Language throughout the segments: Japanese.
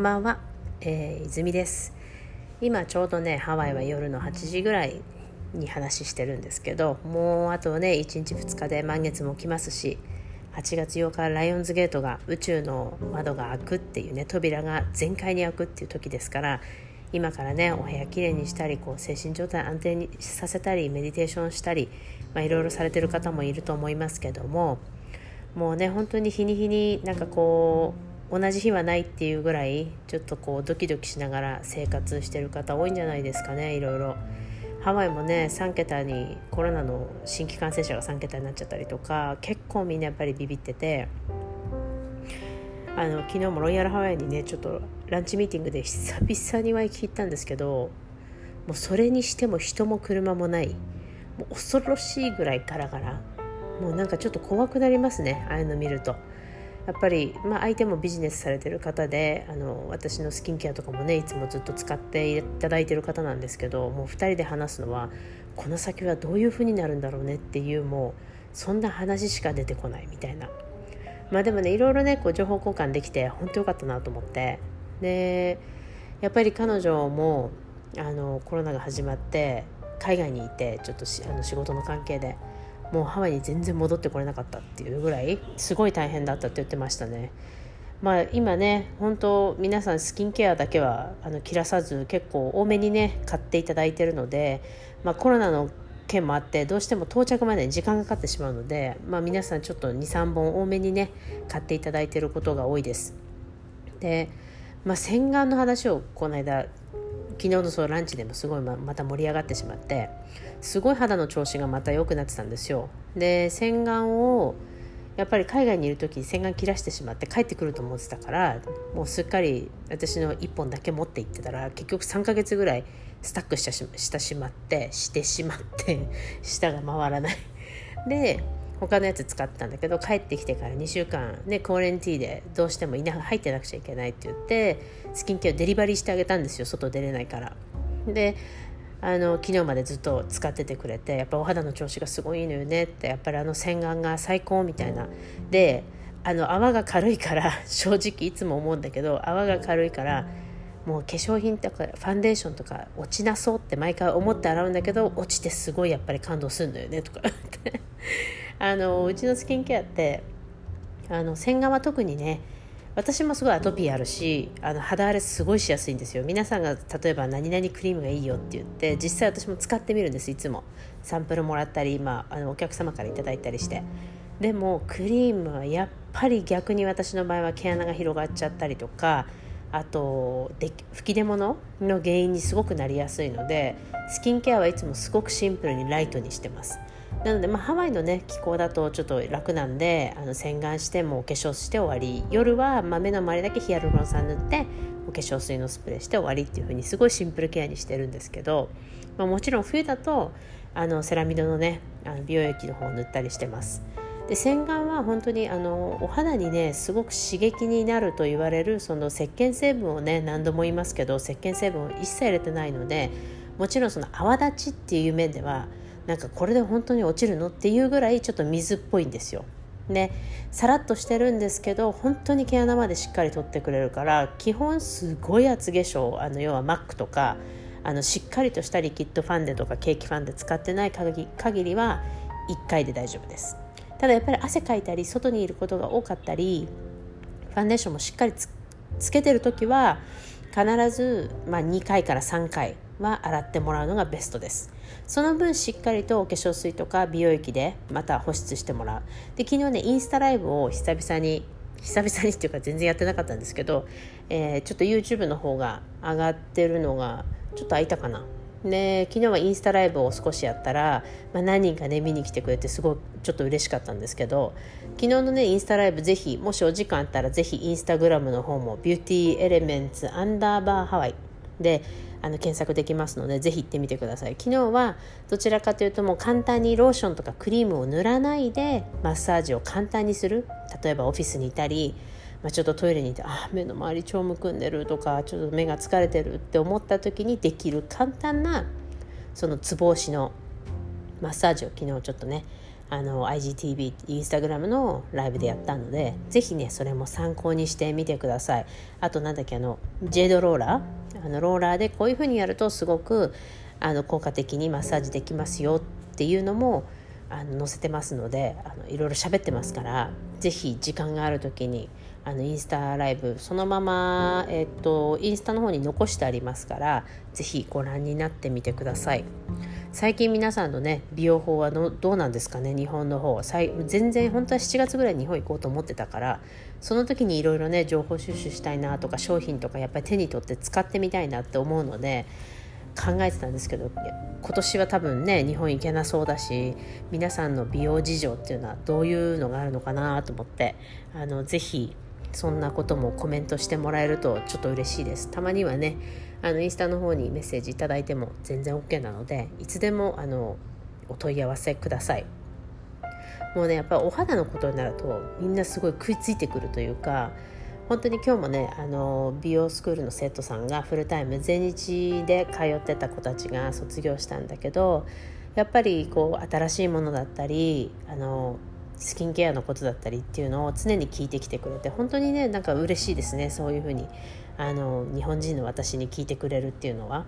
んばんは、えー、泉です。今ちょうどねハワイは夜の8時ぐらいに話してるんですけどもうあとね1日2日で満月も来ますし8月8日ライオンズゲートが宇宙の窓が開くっていうね扉が全開に開くっていう時ですから今からねお部屋きれいにしたりこう精神状態安定にさせたりメディテーションしたり、まあ、いろいろされてる方もいると思いますけどももうね本当に日に日になんかこう同じ日はないっていうぐらいちょっとこうドキドキしながら生活してる方多いんじゃないですかねいろいろ。ハワイもね3桁にコロナの新規感染者が3桁になっちゃったりとか結構みんなやっぱりビビっててあの昨日もロイヤルハワイにねちょっとランチミーティングで久々にワイキ行ったんですけどもうそれにしても人も車もないもう恐ろしいぐらいガラガラもうなんかちょっと怖くなりますねああいうの見ると。やっぱり、まあ、相手もビジネスされてる方であの私のスキンケアとかもねいつもずっと使っていただいてる方なんですけどもう2人で話すのはこの先はどういう風になるんだろうねっていうもうそんな話しか出てこないみたいな。まあでもねいろいろねこう情報交換できて本当よかったなと思って。でやっぱり彼女もあのコロナが始まって海外にいてちょっとあの仕事の関係でもうハワイに全然戻ってこれなかったっていうぐらいすごい大変だったって言ってましたね。まあ、今ね本当皆さんスキンケアだけはあの切らさず結構多めにね買っていただいてるので、まあ、コロナの件もあってどうしても到着までに時間がかかってしまうので、まあ、皆さんちょっと23本多めにね買っていただいてることが多いです。で、まあ、洗顔の話をこの間昨日のそのランチでもすごいままた盛り上がってしまってすごい肌の調子がまた良くなってたんですよ。で洗顔をやっぱり海外にいる時洗顔切らしてしまって帰ってくると思ってたからもうすっかり私の1本だけ持って行ってたら結局3ヶ月ぐらいスタックしたししてしまってしてしまって舌が回らない。で他のやつ使ってたんだけど帰ってきてから2週間ねコーレンティーでどうしてもいな入ってなくちゃいけないって言ってスキンケアデリバリーしてあげたんですよ外出れないから。であの昨日までずっと使っててくれてやっぱお肌の調子がすごいいいのよねってやっぱりあの洗顔が最高みたいな。であの泡が軽いから 正直いつも思うんだけど泡が軽いからもう化粧品とかファンデーションとか落ちなそうって毎回思って洗うんだけど落ちてすごいやっぱり感動するのよねとか。っ てあのうちのスキンケアってあの洗顔は特にね私もすごいアトピーあるしあの肌荒れすごいしやすいんですよ。皆さんが例えば何々クリームがいいよって言って実際私も使ってみるんですいつも。サンプルもらったり、まあ、あのお客様から頂いたりして。でもクリームはやっぱり逆に私の場合は毛穴が広がっちゃったりとかあとで吹き出物の原因にすごくなりやすいのでスキンケアはいつもすごくシンプルにライトにしてます。なので、まあ、ハワイのね気候だとちょっと楽なんであの洗顔してもお化粧して終わり夜は、まあ、目の周りだけヒアルロン酸塗ってお化粧水のスプレーして終わりっていう風にすごいシンプルケアにしてるんですけど、まあ、もちろん冬だとあのセラミドのねあの美容液の方を塗ったりしてます。で洗顔は本当にあのお肌にねすごく刺激になると言われるその石鹸成分をね何度も言いますけど石鹸成分を一切入れてないのでもちろんその泡立ちっていう面ではなんかこれで本当に落ちるのっていうぐらいちょっと水っぽいんですよ。でさらっとしてるんですけど本当に毛穴までしっかり取ってくれるから基本すごい厚化粧あの要はマックとかあのしっかりとしたリキッドファンデとかケーキファンデ使ってない限りは1回で大丈夫です。ただやっぱり汗かいたり外にいることが多かったりファンデーションもしっかりつけてる時は必ず、まあ、2回から3回は洗ってもらうのがベストです。その分しっかりとお化粧水とか美容液でまた保湿してもらう。で昨日ねインスタライブを久々に久々にっていうか全然やってなかったんですけど、えー、ちょっと YouTube の方が上がってるのがちょっと空いたかな。で昨日はインスタライブを少しやったら、まあ、何人かね見に来てくれてすごいちょっと嬉しかったんですけど昨日のねインスタライブぜひもしお時間あったらぜひインスタグラムの方もビューティーエレメンツアンダーバーハワイであの検索できますのでぜひ行ってみてください。昨日はどちらかというともう簡単にローションとかクリームを塗らないでマッサージを簡単にする。例えばオフィスにいたりまあ、ちょっとトイレにいてあ目の周り超むくんでるとかちょっと目が疲れてるって思った時にできる簡単なそのツボ押しのマッサージを昨日ちょっとねあの IGTV インスタグラムのライブでやったのでぜひねそれも参考にしてみてください。あとなんだっけあのジェードローラー。あのローラーでこういうふうにやるとすごくあの効果的にマッサージできますよっていうのもあの載せてますのであのいろいろ喋ってますからぜひ時間がある時にあのインスタライブそのまま、えっと、インスタの方に残してありますからぜひご覧になってみてください。最近皆さんのね美容法はどうなんですかね日本の方全然本当は7月ぐらいに日本行こうと思ってたからその時にいろいろね情報収集したいなとか商品とかやっぱり手に取って使ってみたいなって思うので考えてたんですけど今年は多分ね日本行けなそうだし皆さんの美容事情っていうのはどういうのがあるのかなと思ってあのぜひそんなこともコメントしてもらえるとちょっと嬉しいです。たまにはねあのインスタの方にメッセージ頂いても全然 OK なのでいつでもあのお問い合わせください。もうねやっぱお肌のことになるとみんなすごい食いついてくるというか本当に今日もねあの美容スクールの生徒さんがフルタイム全日で通ってた子たちが卒業したんだけどやっぱりこう新しいものだったりあのスキンケアのことだったりっていうのを常に聞いてきてくれて本当にねなんか嬉しいですねそういうふうにあの日本人の私に聞いてくれるっていうのは。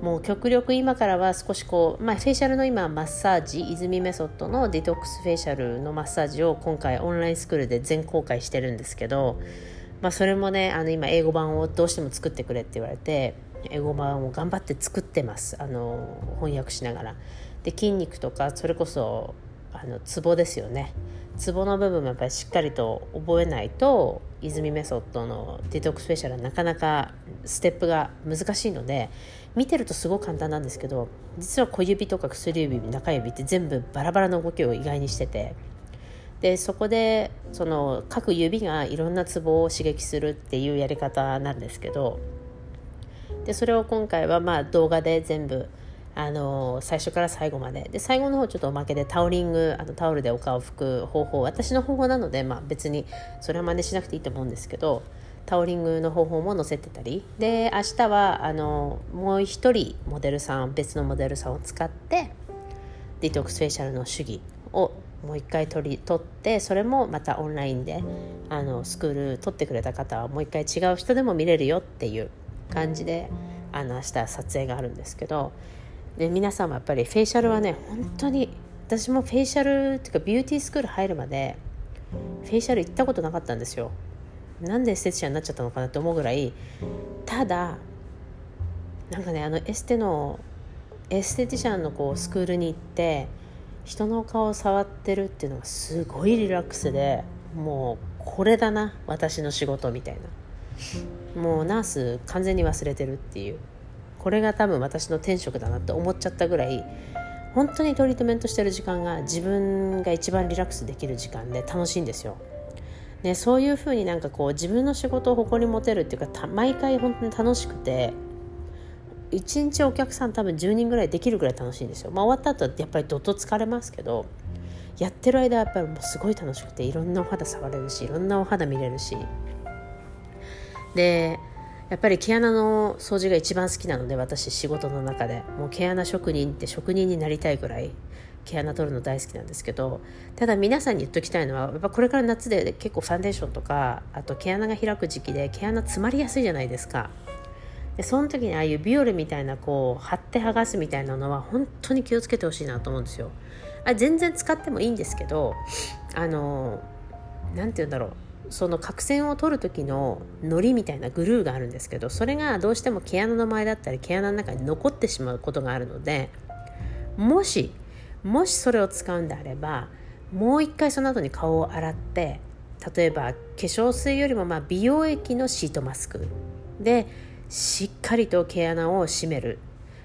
もう極力今からは少しこう、まあ、フェイシャルの今マッサージ泉メソッドのデトックスフェイシャルのマッサージを今回オンラインスクールで全公開してるんですけどまあ、それもねあの今英語版をどうしても作ってくれって言われて英語版を頑張って作ってますあの翻訳しながら。で筋肉とかそれこそあのツボですよねツボの部分もやっぱりしっかりと覚えないと泉メソッドのデトックスペシャルはなかなかステップが難しいので見てるとすごく簡単なんですけど実は小指とか薬指中指って全部バラバラの動きを意外にしててでそこでその各指がいろんなツボを刺激するっていうやり方なんですけどでそれを今回はまあ動画で全部あの最初から最後まで。で最後の方ちょっとおまけでタオリングあのタオルでお顔を拭く方法。私の方法なので、まあ、別にそれは真似しなくていいと思うんですけどタオリングの方法も載せてたり。で明日はあのもう一人モデルさん別のモデルさんを使ってデトックスフェイシャルの手技もう一回取り取ってそれもまたオンラインであのスクール取ってくれた方はもう一回違う人でも見れるよっていう感じであの明日撮影があるんですけどで皆さんもやっぱりフェイシャルはね本当に私もフェイシャルっていうかビューティースクール入るまでフェイシャル行ったことなかったんですよ。なんでエステティシャンになっちゃったのかなって思うぐらいただなんかねあのエステのエステティシャンのこうスクールに行って人の顔を触ってるっていうのがすごいリラックスでもうこれだな私の仕事みたいなもうナース完全に忘れてるっていうこれが多分私の天職だなって思っちゃったぐらい本当にトリートメントしてる時間が自分が一番リラックスできる時間で楽しいんですよ。ね、そういうふうになんかこう自分の仕事を誇り持てるっていうか毎回本当に楽しくて1日お客さん多分10人ぐらいできるぐらい楽しいんですよ、まあ、終わった後はやっぱりどっと疲れますけどやってる間はやっぱりもうすごい楽しくていろんなお肌触れるしいろんなお肌見れるし。でやっぱり毛穴の掃除が一番好きなので私仕事の中で。もう毛穴職人って職人になりたいぐらい毛穴取るの大好きなんですけどただ皆さんに言っときたいのはやっぱこれから夏で結構ファンデーションとかあと毛穴が開く時期で毛穴詰まりやすいじゃないですか。でその時にああいうビオレみたいなこう貼って剥がすみたいなのは本当に気をつけてほしいなと思うんですよ。あ全然使ってもいいんですけどあの何て言うんだろう。その角栓を取る時の糊みたいなグルーがあるんですけどそれがどうしても毛穴の前だったり毛穴の中に残ってしまうことがあるのでもしもしそれを使うんであればもう一回その後に顔を洗って例えば化粧水よりもま美容液のシートマスクでしっかりと毛穴を締める。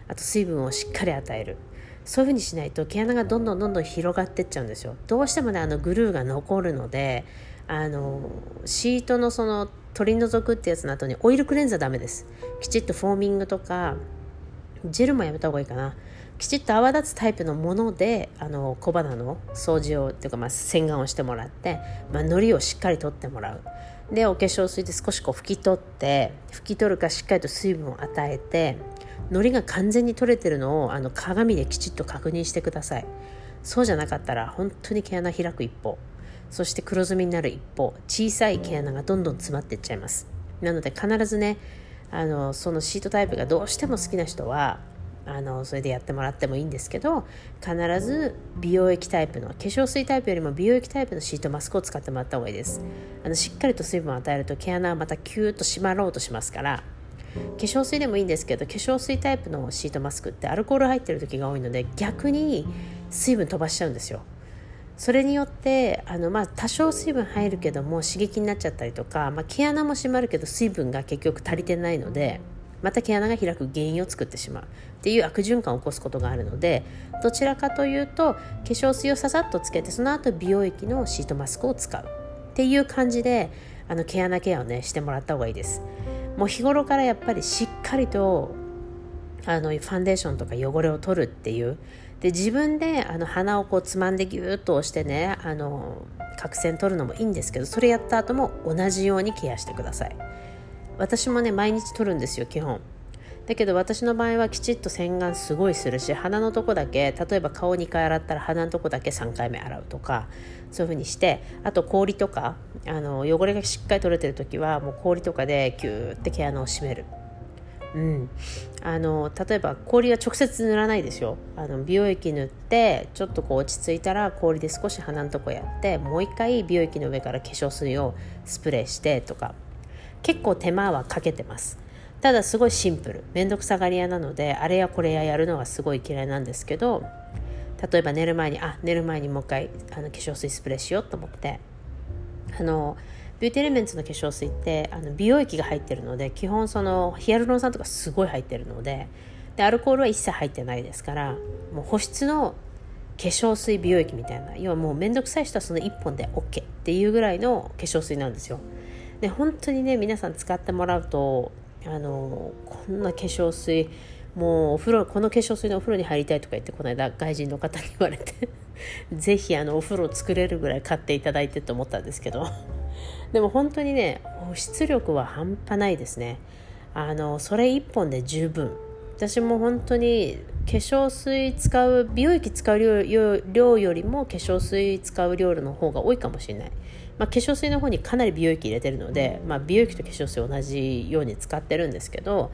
あと水分をしっかり与える。そういうふうにしないと毛穴がどんどんどんどん広がってっちゃうんですよ。どうしてもねあのグルーが残るのであのシートのその取り除くってやつの後にオイルクレンザーダメです。きちっとフォーミングとかジェルもやめた方がいいかな。きちっと泡立つタイプのものであの小鼻の掃除をっていうか、まあ、洗顔をしてもらって、まあ、糊をしっかり取ってもらう。でお化粧水で少しこう拭き取って拭き取るかしっかりと水分を与えて糊が完全に取れてるのをあの鏡できちっと確認してください。そうじゃなかったら本当に毛穴開く一方。そして黒ずみになる一方。小さい毛穴がどんどん詰まっていっちゃいます。なので必ずねあのそのシートタイプがどうしても好きな人はあのそれでやってもらってもいいんですけど必ず美容液タイプの化粧水タイプよりも美容液タイプのシートマスクを使ってもらった方がいいです。あのしっかりと水分を与えると毛穴はまたキューッと締まろうとしますから化粧水でもいいんですけど化粧水タイプのシートマスクってアルコール入ってる時が多いので逆に水分飛ばしちゃうんですよ。それによってあの、まあ、多少水分入るけども刺激になっちゃったりとか、まあ、毛穴も締まるけど水分が結局足りてないのでまた毛穴が開く原因を作ってしまうっていう悪循環を起こすことがあるのでどちらかというと化粧水をささっとつけてその後美容液のシートマスクを使うっていう感じであの毛穴ケアをねしてもらった方がいいです。もう日頃からやっぱりしっかりとあのファンデーションとか汚れを取るっていう。で自分であの鼻をこうつまんでギューッと押してねあの角栓取るのもいいんですけどそれやった後も同じようにケアしてください。私もね毎日取るんですよ基本。だけど私の場合はきちっと洗顔すごいするし鼻のとこだけ例えば顔2回洗ったら鼻のとこだけ3回目洗うとかそういう風にしてあと氷とかあの汚れがしっかり取れてる時はもう氷とかでキューって毛穴を締める。うん、あの例えば氷は直接塗らないですよ。あの美容液塗ってちょっとこう落ち着いたら氷で少し鼻のとこやってもう一回美容液の上から化粧水をスプレーしてとか。結構手間はかけてます。ただすごいシンプル。面倒くさがり屋なのであれやこれややるのはすごい嫌いなんですけど例えば寝る前にあ寝る前にもう一回あの化粧水スプレーしようと思って。あのビューティーエレメンツの化粧水ってあの美容液が入ってるので基本そのヒアルロン酸とかすごい入ってるのででアルコールは一切入ってないですからもう保湿の化粧水美容液みたいな。要はもう面倒くさい人はその1本で OK っていうぐらいの化粧水なんですよ。で本当にね皆さん使ってもらうとあのこんな化粧水もうお風呂この化粧水のお風呂に入りたいとか言ってこの間外人の方に言われて ぜひあのお風呂作れるぐらい買っていただいてと思ったんですけど。でも本当にね保湿力は半端ないですね。あのそれ1本で十分。私も本当に化粧水使う美容液使う量よりも化粧水使う量の方が多いかもしれない、まあ、化粧水の方にかなり美容液入れてるので、まあ、美容液と化粧水同じように使ってるんですけど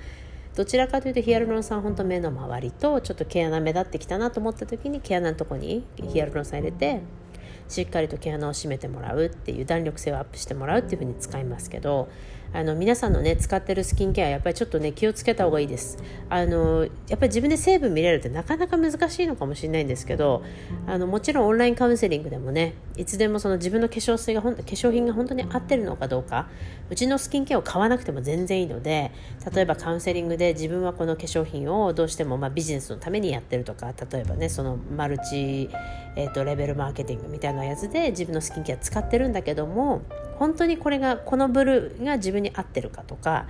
どちらかというとヒアルロン酸本当目の周りとちょっと毛穴目立ってきたなと思った時に毛穴のとこにヒアルロン酸入れてしっかりと毛穴を締めてもらうっていう弾力性をアップしてもらうっていう風に使いますけどあの皆さんのね使ってるスキンケアやっぱりちょっとね気をつけた方がいいです。あのやっぱり自分で成分見れるってなかなか難しいのかもしれないんですけどあのもちろんオンラインカウンセリングでもねいつでもその自分の化粧水がほん化粧品が本当に合ってるのかどうかうちのスキンケアを買わなくても全然いいので例えばカウンセリングで自分はこの化粧品をどうしてもまあビジネスのためにやってるとか例えばねそのマルチ、えーとレベルマーケティングみたいなやつで自分のスキンケア使ってるんだけども本当にこれがこのブルーが自分に合ってるかとか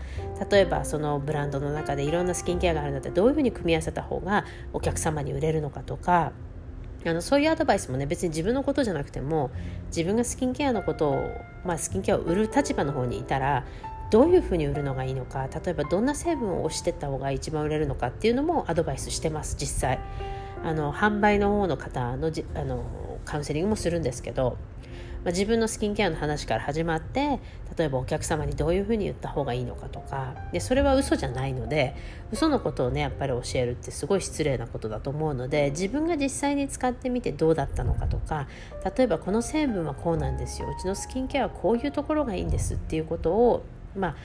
例えばそのブランドの中でいろんなスキンケアがあるんだったらどういうふうに組み合わせた方がお客様に売れるのかとかあのそういうアドバイスもね別に自分のことじゃなくても自分がスキンケアのことを、まあ、スキンケアを売る立場の方にいたらどういうふうに売るのがいいのか例えばどんな成分を押していった方が一番売れるのかっていうのもアドバイスしてます実際。あの販売の方の方のあのカウンセリングもするんですけどまあ、自分のスキンケアの話から始まって例えばお客様にどういうふうに言った方がいいのかとか。でそれは嘘じゃないので嘘のことをねやっぱり教えるってすごい失礼なことだと思うので自分が実際に使ってみてどうだったのかとか。例えばこの成分はこうなんですよ。うちのスキンケアはこういうところがいいんですっていうことをまあ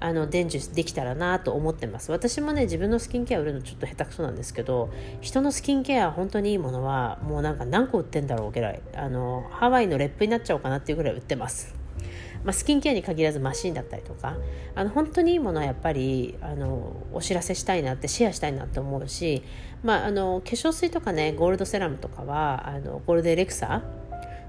あの伝授できたらなと思ってます。私もね自分のスキンケア売るのちょっと下手くそなんですけど人のスキンケア本当にいいものはもうなんか何個売ってんだろうぐらいあのハワイのレップになっちゃおうかなっていうぐらい売ってます。まあ、スキンケアに限らずマシンだったりとかあの本当にいいものはやっぱりあのお知らせしたいなってシェアしたいなって思うし、まあ、あの化粧水とかねゴールドセラムとかはあのゴールデンレクサ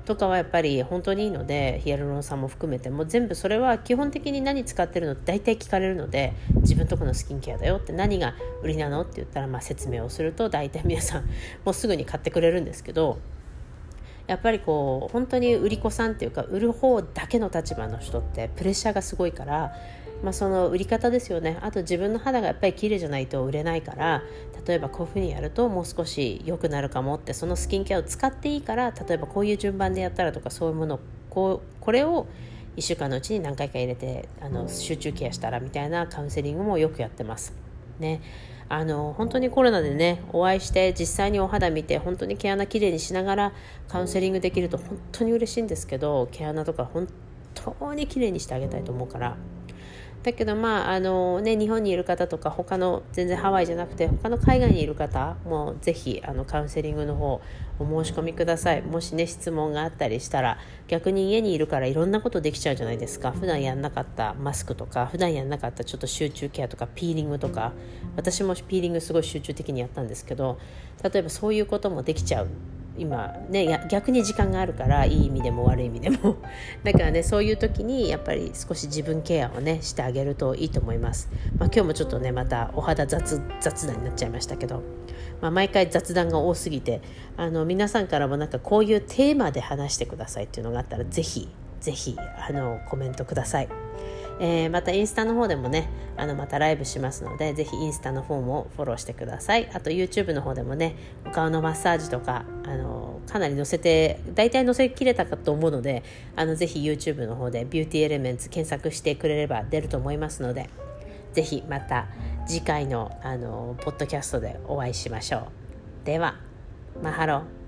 とかはやっぱり本当にいいのでヒアルロン酸も含めて。も全部それは基本的に何使ってるの大体聞かれるので自分とこのスキンケアだよって何が売りなのって言ったらまあ説明をすると大体皆さんもうすぐに買ってくれるんですけどやっぱりこう本当に売り子さんっていうか売る方だけの立場の人ってプレッシャーがすごいからまあ、その売り方ですよねあと自分の肌がやっぱり綺麗じゃないと売れないから例えばこういうふうにやるともう少し良くなるかもってそのスキンケアを使っていいから例えばこういう順番でやったらとかそういうものこうこれを1週間のうちに何回か入れてあの集中ケアしたらみたいなカウンセリングもよくやってます。ね、あの本当にコロナでねお会いして実際にお肌見て本当に毛穴きれいにしながらカウンセリングできると本当に嬉しいんですけど毛穴とか本当にきれいにしてあげたいと思うからだけどまああのね日本にいる方とか他の全然ハワイじゃなくて他の海外にいる方もぜひあのカウンセリングの方お申し込みください。もしね質問があったりしたら逆に家にいるからいろんなことできちゃうじゃないですか。普段やんなかったマスクとか普段やんなかったちょっと集中ケアとかピーリングとか。私もピーリングすごい集中的にやったんですけど例えばそういうこともできちゃう。今ね逆に時間があるからいい意味でも悪い意味でも。だからねそういう時にやっぱり少し自分ケアをねしてあげるといいと思います、まあ、今日もちょっとねまたお肌雑雑談になっちゃいましたけど、まあ、毎回雑談が多すぎてあの皆さんからもなんかこういうテーマで話してくださいっていうのがあったらぜひぜひあのコメントください。えー、またインスタの方でもねあのまたライブしますのでぜひインスタの方もフォローしてください。あと YouTube の方でもねお顔のマッサージとかあのかなり載せて大体載せきれたかと思うのであのぜひ YouTube の方でビューティーエレメンツ検索してくれれば出ると思いますのでぜひまた次回のあのポッドキャストでお会いしましょう。ではマハロー。